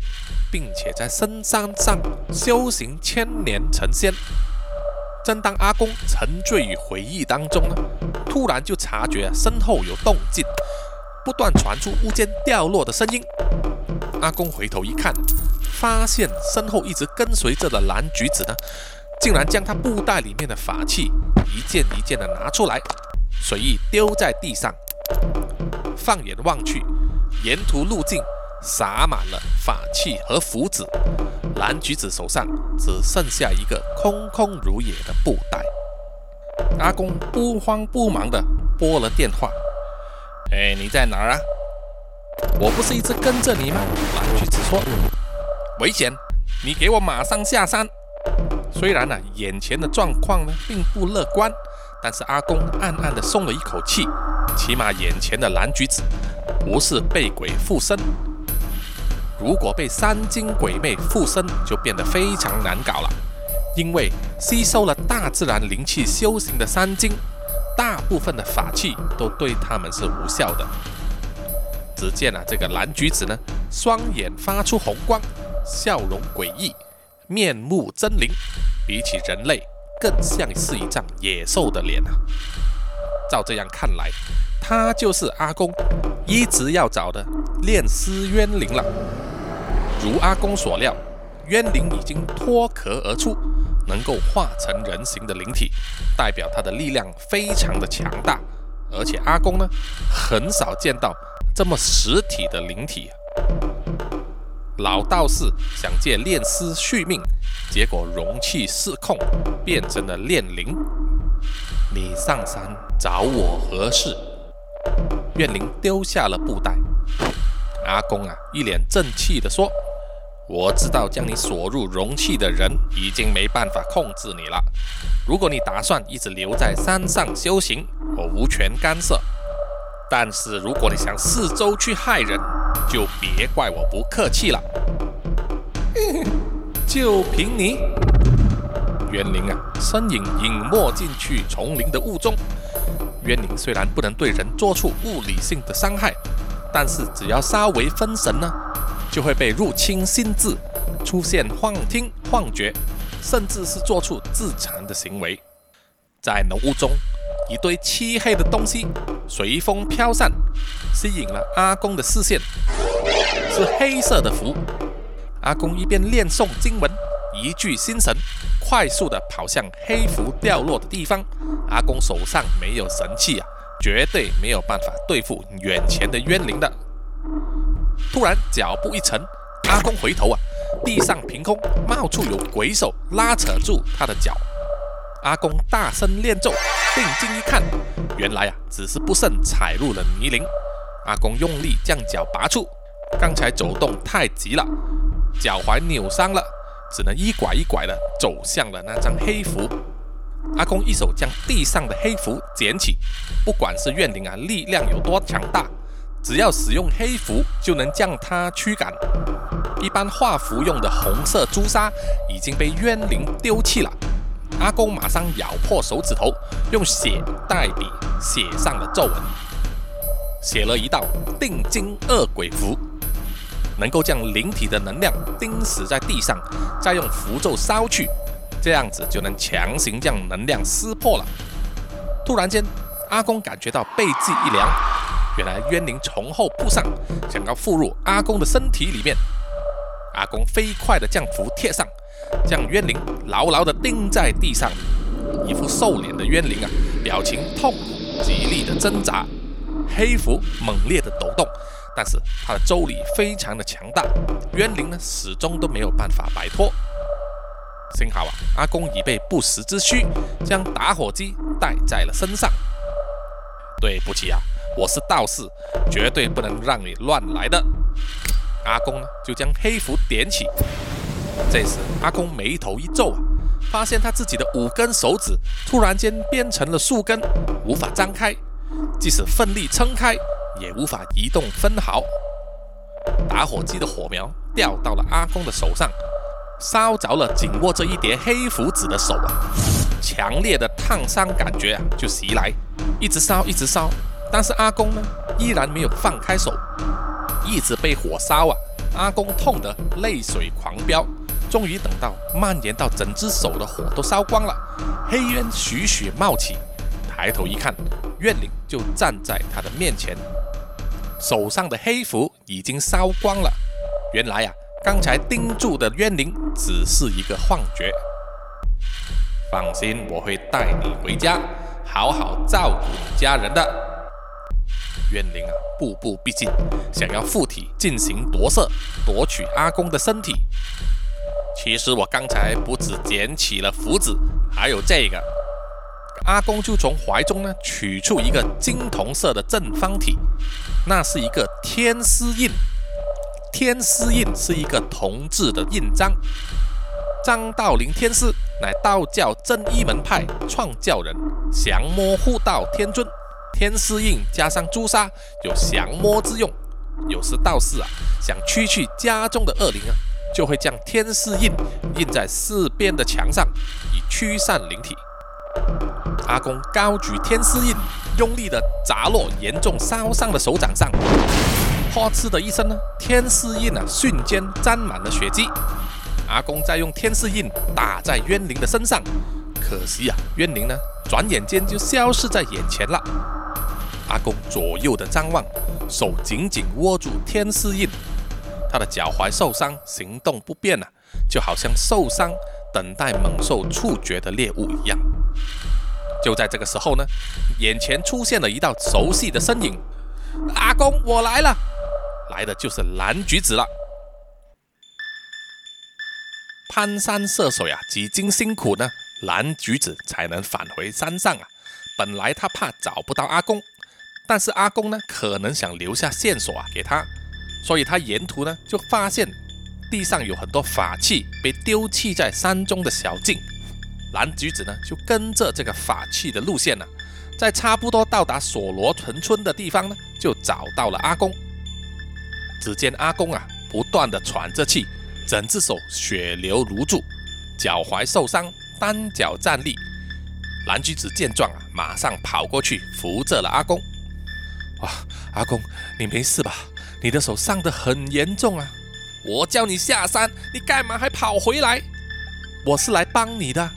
并且在深山上修行千年成仙。正当阿公沉醉于回忆当中呢，突然就察觉身后有动静，不断传出物件掉落的声音。阿公回头一看，发现身后一直跟随着的蓝橘子呢，竟然将他布袋里面的法器一件一件的拿出来，随意丢在地上。放眼望去，沿途路径洒满了法器和符纸，蓝橘子手上只剩下一个空空如也的布袋。阿公不慌不忙地拨了电话：“哎，你在哪儿啊？”我不是一直跟着你吗？蓝橘子说：“危险，你给我马上下山。”虽然呢，眼前的状况呢并不乐观，但是阿公暗暗地松了一口气，起码眼前的蓝橘子不是被鬼附身。如果被三精鬼魅附身，就变得非常难搞了，因为吸收了大自然灵气修行的三精，大部分的法器都对他们是无效的。只见啊，这个蓝橘子呢，双眼发出红光，笑容诡异，面目狰狞，比起人类更像是一张野兽的脸啊！照这样看来，他就是阿公一直要找的炼尸冤灵了。如阿公所料，冤灵已经脱壳而出，能够化成人形的灵体，代表他的力量非常的强大，而且阿公呢，很少见到。这么实体的灵体，老道士想借炼尸续命，结果容器失控，变成了炼灵。你上山找我何事？怨灵丢下了布袋。阿公啊，一脸正气地说：“我知道将你锁入容器的人已经没办法控制你了。如果你打算一直留在山上修行，我无权干涉。”但是如果你想四周去害人，就别怪我不客气了。就凭你，冤灵啊，身影隐没进去丛林的雾中。冤灵虽然不能对人做出物理性的伤害，但是只要稍微分神呢，就会被入侵心智，出现幻听、幻觉，甚至是做出自残的行为。在浓雾中。一堆漆黑的东西随风飘散，吸引了阿公的视线。是黑色的符。阿公一边念诵经文，一句心神，快速的跑向黑符掉落的地方。阿公手上没有神器啊，绝对没有办法对付眼前的冤灵的。突然脚步一沉，阿公回头啊，地上凭空冒出有鬼手拉扯住他的脚。阿公大声念咒，定睛一看，原来啊，只是不慎踩入了泥泞。阿公用力将脚拔出，刚才走动太急了，脚踝扭伤了，只能一拐一拐的走向了那张黑符。阿公一手将地上的黑符捡起，不管是怨灵啊，力量有多强大，只要使用黑符就能将它驱赶。一般画符用的红色朱砂已经被怨灵丢弃了。阿公马上咬破手指头，用血代笔写上了咒文，写了一道定金恶鬼符，能够将灵体的能量钉死在地上，再用符咒烧去，这样子就能强行将能量撕破了。突然间，阿公感觉到背脊一凉，原来冤灵从后扑上，想要附入阿公的身体里面。阿公飞快地将符贴上。将冤灵牢牢地钉在地上，一副瘦脸的冤灵啊，表情痛苦极力的挣扎，黑符猛烈的抖动，但是他的咒力非常的强大，冤灵呢始终都没有办法摆脱。幸好啊，阿公已被不时之需将打火机带在了身上。对不起啊，我是道士，绝对不能让你乱来的。阿公呢就将黑符点起。这时，阿公眉头一皱啊，发现他自己的五根手指突然间变成了树根，无法张开，即使奋力撑开，也无法移动分毫。打火机的火苗掉到了阿公的手上，烧着了紧握着一叠黑符纸的手啊！强烈的烫伤感觉啊就袭来，一直烧，一直烧，但是阿公呢依然没有放开手，一直被火烧啊！阿公痛得泪水狂飙，终于等到蔓延到整只手的火都烧光了，黑烟徐徐冒起，抬头一看，怨灵就站在他的面前。手上的黑符已经烧光了，原来呀，刚才盯住的冤灵只是一个幻觉。放心，我会带你回家，好好照顾你家人的。冤灵啊，步步逼近，想要附体进行夺色，夺取阿公的身体。其实我刚才不止捡起了符纸，还有这个。阿公就从怀中呢取出一个金铜色的正方体，那是一个天师印。天师印是一个铜制的印章。张道陵天师乃道教真一门派创教人，降魔护道天尊。天师印加上朱砂，有降魔之用。有时道士啊想驱去家中的恶灵啊，就会将天师印印在四边的墙上，以驱散灵体。阿公高举天丝印，用力地砸落严重烧伤的手掌上，哗哧的一声呢，天丝印啊瞬间沾满了血迹。阿公再用天丝印打在冤灵的身上，可惜啊，冤灵呢转眼间就消失在眼前了。阿公左右的张望，手紧紧握住天丝印，他的脚踝受伤，行动不便啊，就好像受伤等待猛兽触觉的猎物一样。就在这个时候呢，眼前出现了一道熟悉的身影。阿公，我来了，来的就是蓝橘子了。攀山涉水啊，几经辛苦呢，蓝橘子才能返回山上啊。本来他怕找不到阿公，但是阿公呢，可能想留下线索啊给他，所以他沿途呢就发现地上有很多法器被丢弃在山中的小径。蓝橘子呢，就跟着这个法器的路线呢，在差不多到达索罗屯村的地方呢，就找到了阿公。只见阿公啊，不断的喘着气，整只手血流如注，脚踝受伤，单脚站立。蓝橘子见状啊，马上跑过去扶着了阿公。哇，阿公，你没事吧？你的手伤得很严重啊！我叫你下山，你干嘛还跑回来？我是来帮你的。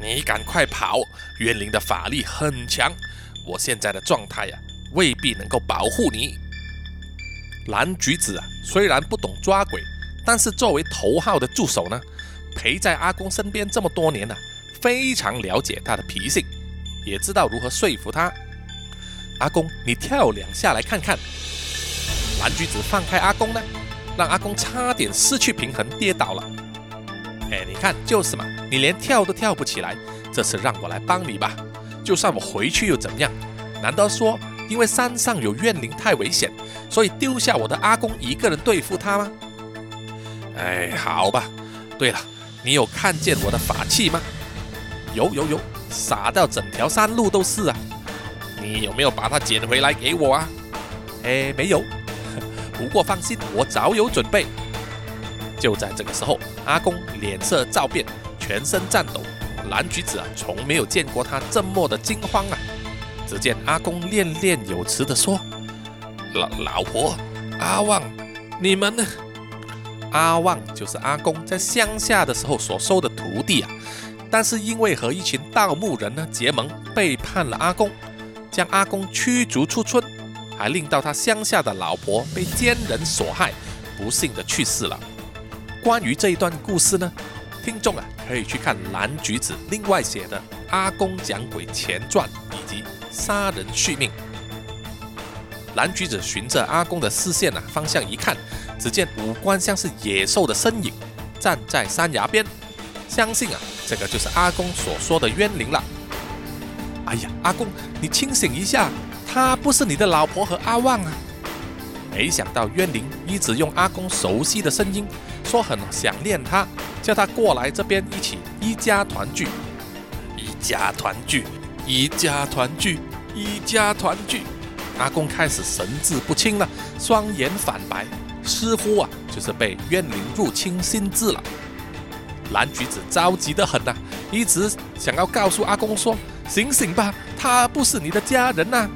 你赶快跑！冤灵的法力很强，我现在的状态呀，未必能够保护你。蓝橘子啊，虽然不懂抓鬼，但是作为头号的助手呢，陪在阿公身边这么多年了，非常了解他的脾性，也知道如何说服他。阿公，你跳两下来看看。蓝橘子放开阿公呢，让阿公差点失去平衡跌倒了。哎，你看，就是嘛，你连跳都跳不起来，这次让我来帮你吧。就算我回去又怎么样？难道说因为山上有怨灵太危险，所以丢下我的阿公一个人对付他吗？哎，好吧。对了，你有看见我的法器吗？有有有，撒到整条山路都是啊。你有没有把它捡回来给我啊？哎，没有。不过放心，我早有准备。就在这个时候，阿公脸色骤变，全身颤抖。蓝橘子啊，从没有见过他这么的惊慌啊！只见阿公念念有词地说：“老老婆，阿旺，你们呢？”阿旺就是阿公在乡下的时候所收的徒弟啊，但是因为和一群盗墓人呢结盟，背叛了阿公，将阿公驱逐出村，还令到他乡下的老婆被奸人所害，不幸的去世了。关于这一段故事呢，听众啊可以去看蓝橘子另外写的《阿公讲鬼前传》以及《杀人续命》。蓝橘子循着阿公的视线啊方向一看，只见五官像是野兽的身影站在山崖边，相信啊这个就是阿公所说的冤灵了。哎呀，阿公你清醒一下，她不是你的老婆和阿旺啊！没想到冤灵一直用阿公熟悉的声音。说很想念他，叫他过来这边一起一家团聚，一家团聚，一家团聚，一家团聚。阿公开始神志不清了，双眼反白，似乎啊就是被怨灵入侵心智了。蓝橘子着急的很呐，一直想要告诉阿公说：“醒醒吧，他不是你的家人呐！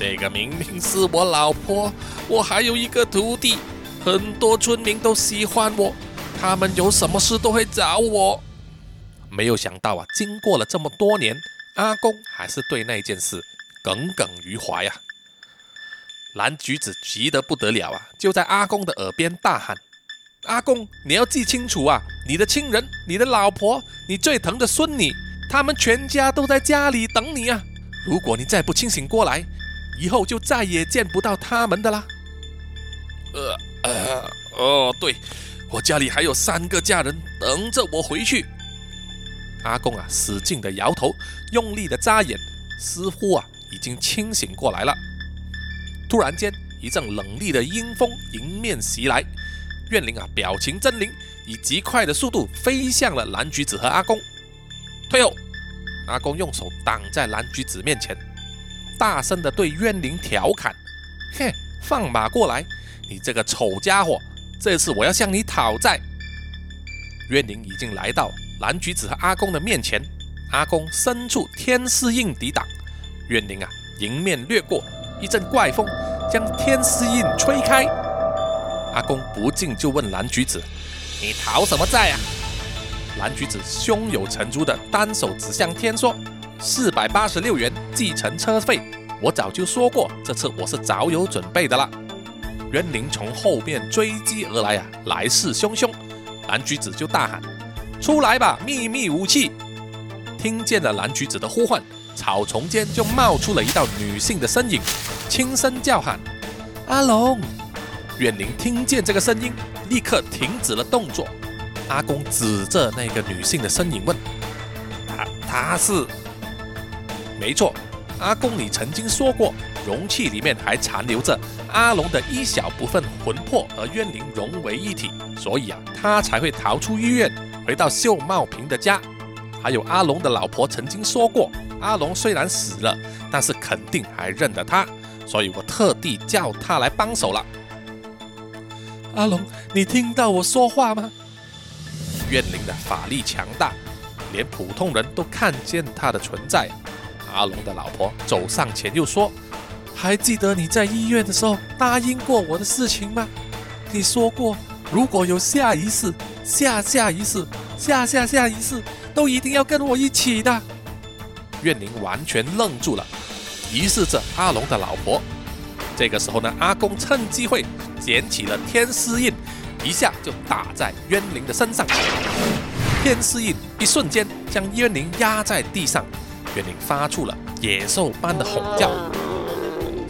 这个明明是我老婆，我还有一个徒弟，很多村民都喜欢我，他们有什么事都会找我。”没有想到啊，经过了这么多年，阿公还是对那件事耿耿于怀呀。蓝橘子急得不得了啊，就在阿公的耳边大喊。阿公，你要记清楚啊！你的亲人、你的老婆、你最疼的孙女，他们全家都在家里等你啊！如果你再不清醒过来，以后就再也见不到他们的啦。呃呃哦，对，我家里还有三个家人等着我回去。阿公啊，使劲的摇头，用力的眨眼，似乎啊已经清醒过来了。突然间，一阵冷厉的阴风迎面袭来。怨灵啊，表情狰狞，以极快的速度飞向了蓝橘子和阿公。退后！阿公用手挡在蓝橘子面前，大声的对怨灵调侃：“嘿，放马过来！你这个丑家伙，这次我要向你讨债！”怨灵已经来到蓝橘子和阿公的面前，阿公伸出天师印抵挡，怨灵啊，迎面掠过，一阵怪风将天师印吹开。阿公不禁就问蓝橘子：“你讨什么债啊？”蓝橘子胸有成竹的单手指向天说：“四百八十六元计程车费，我早就说过，这次我是早有准备的了。”园林从后面追击而来啊，来势汹汹。蓝橘子就大喊：“出来吧，秘密武器！”听见了蓝橘子的呼唤，草丛间就冒出了一道女性的身影，轻声叫喊：“阿龙。”怨灵听见这个声音，立刻停止了动作。阿公指着那个女性的身影问：“她，她是？”“没错，阿公，你曾经说过，容器里面还残留着阿龙的一小部分魂魄和怨灵融为一体，所以啊，他才会逃出医院，回到秀茂平的家。还有阿龙的老婆曾经说过，阿龙虽然死了，但是肯定还认得他，所以我特地叫他来帮手了。”阿龙，你听到我说话吗？怨灵的法力强大，连普通人都看见他的存在。阿龙的老婆走上前又说：“还记得你在医院的时候答应过我的事情吗？你说过，如果有下一世、下下一世、下下下一世，都一定要跟我一起的。”怨灵完全愣住了，疑视着阿龙的老婆。这个时候呢，阿公趁机会。捡起了天丝印，一下就打在怨灵的身上。天丝印一瞬间将怨灵压在地上，冤灵发出了野兽般的吼叫：“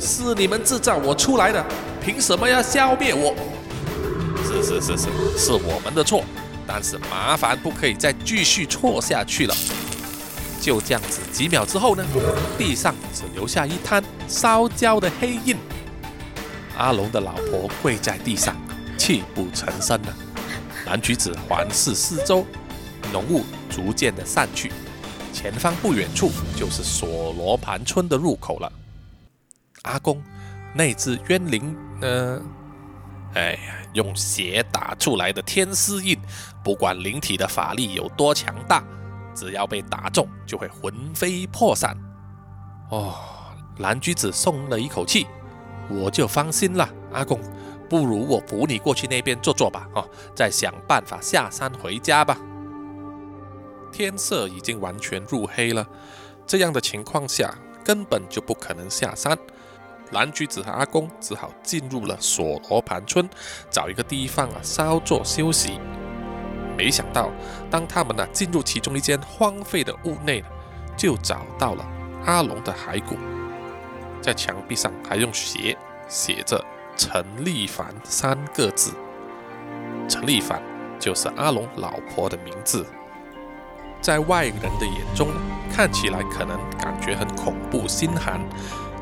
是你们制造我出来的，凭什么要消灭我？”“是是是是，是我们的错，但是麻烦不可以再继续错下去了。”就这样子，几秒之后呢，地上只留下一滩烧焦的黑印。阿龙的老婆跪在地上，泣不成声了。蓝橘子环视四周，浓雾逐渐的散去，前方不远处就是索罗盘村的入口了。阿公，那只冤灵呢？哎呀，用血打出来的天丝印，不管灵体的法力有多强大，只要被打中，就会魂飞魄散。哦，蓝橘子松了一口气。我就放心了，阿公，不如我扶你过去那边坐坐吧，哦，再想办法下山回家吧。天色已经完全入黑了，这样的情况下根本就不可能下山。蓝橘子和阿公只好进入了索罗盘村，找一个地方啊稍作休息。没想到，当他们呢进入其中一间荒废的屋内，就找到了阿龙的骸骨。在墙壁上还用血写着“陈立凡”三个字。陈立凡就是阿龙老婆的名字。在外人的眼中，看起来可能感觉很恐怖心寒，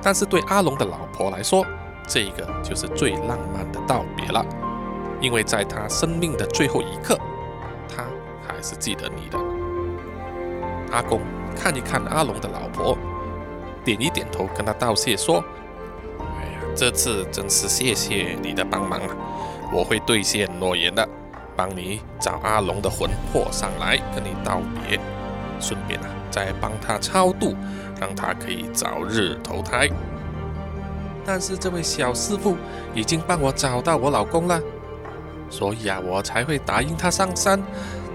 但是对阿龙的老婆来说，这个就是最浪漫的道别了。因为在他生命的最后一刻，他还是记得你的。阿公看一看阿龙的老婆。点一点头，跟他道谢，说：“哎呀这次真是谢谢你的帮忙啊！我会兑现诺言的，帮你找阿龙的魂魄上来跟你道别，顺便啊再帮他超度，让他可以早日投胎。但是这位小师傅已经帮我找到我老公了，所以啊，我才会答应他上山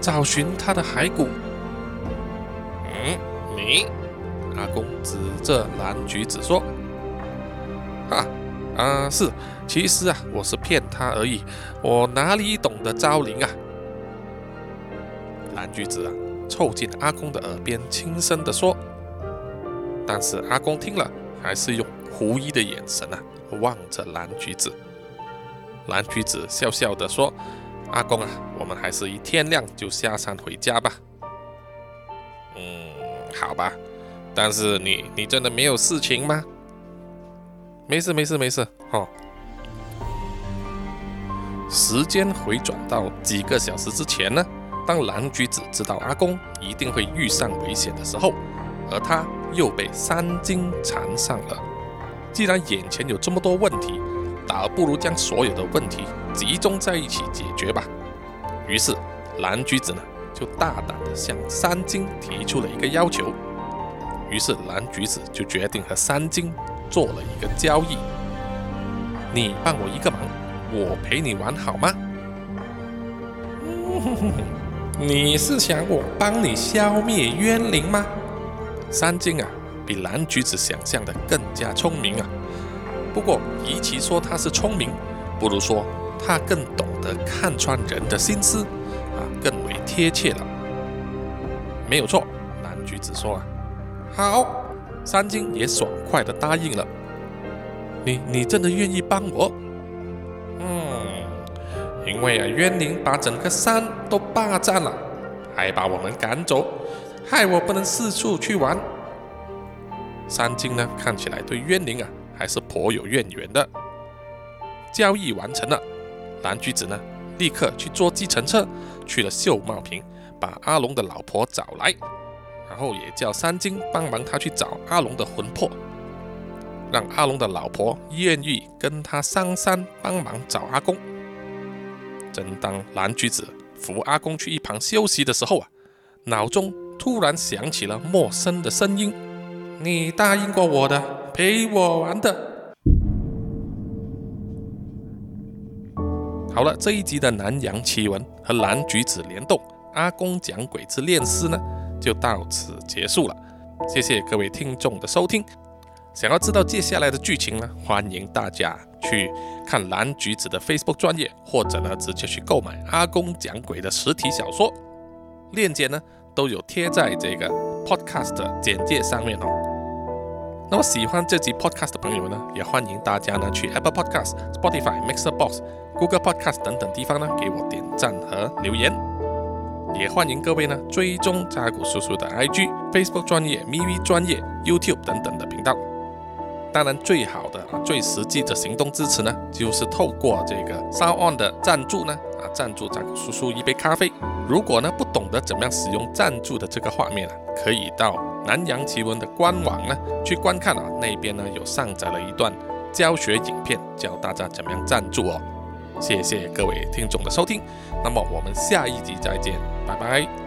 找寻他的骸骨。嗯，你？阿公指着蓝橘子说：“，啊是，其实啊，我是骗他而已，我哪里懂得招灵啊？”蓝橘子啊，凑近阿公的耳边轻声地说。但是阿公听了，还是用狐疑的眼神啊望着蓝橘子。蓝橘子笑笑地说：“阿公啊，我们还是一天亮就下山回家吧。”嗯，好吧。但是你，你真的没有事情吗？没事，没事，没事。哦。时间回转到几个小时之前呢？当蓝橘子知道阿公一定会遇上危险的时候，而他又被三金缠上了。既然眼前有这么多问题，倒不如将所有的问题集中在一起解决吧。于是，蓝橘子呢就大胆地向三金提出了一个要求。于是蓝橘子就决定和三金做了一个交易：你帮我一个忙，我陪你玩好吗？你是想我帮你消灭冤灵吗？三金啊，比蓝橘子想象的更加聪明啊。不过，与其说他是聪明，不如说他更懂得看穿人的心思啊，更为贴切了。没有错，蓝橘子说啊。好，三金也爽快的答应了。你你真的愿意帮我？嗯，因为啊，冤灵把整个山都霸占了，还把我们赶走，害我不能四处去玩。三金呢，看起来对冤灵啊还是颇有怨言的。交易完成了，蓝橘子呢，立刻去坐计程车去了秀茂坪，把阿龙的老婆找来。然后也叫三金帮忙他去找阿龙的魂魄，让阿龙的老婆愿意跟他上山帮忙找阿公。正当蓝橘子扶阿公去一旁休息的时候啊，脑中突然响起了陌生的声音：“你答应过我的，陪我玩的。”好了，这一集的南洋奇闻和蓝橘子联动，阿公讲鬼之炼尸呢？就到此结束了，谢谢各位听众的收听。想要知道接下来的剧情呢，欢迎大家去看蓝橘子的 Facebook 专业，或者呢直接去购买阿公讲鬼的实体小说，链接呢都有贴在这个 Podcast 简介上面哦。那么喜欢这集 Podcast 的朋友呢，也欢迎大家呢去 Apple Podcast、Spotify、Mixer Box、Google Podcast 等等地方呢给我点赞和留言。也欢迎各位呢追踪扎古叔叔的 IG、Facebook 专业、MV 专业、YouTube 等等的频道。当然，最好的、啊最实际的行动支持呢，就是透过这个 Sound 的赞助呢，啊，赞助扎古叔叔一杯咖啡。如果呢不懂得怎么样使用赞助的这个画面啊，可以到南洋奇闻的官网呢去观看啊，那边呢有上载了一段教学影片，教大家怎么样赞助哦。谢谢各位听众的收听，那么我们下一集再见，拜拜。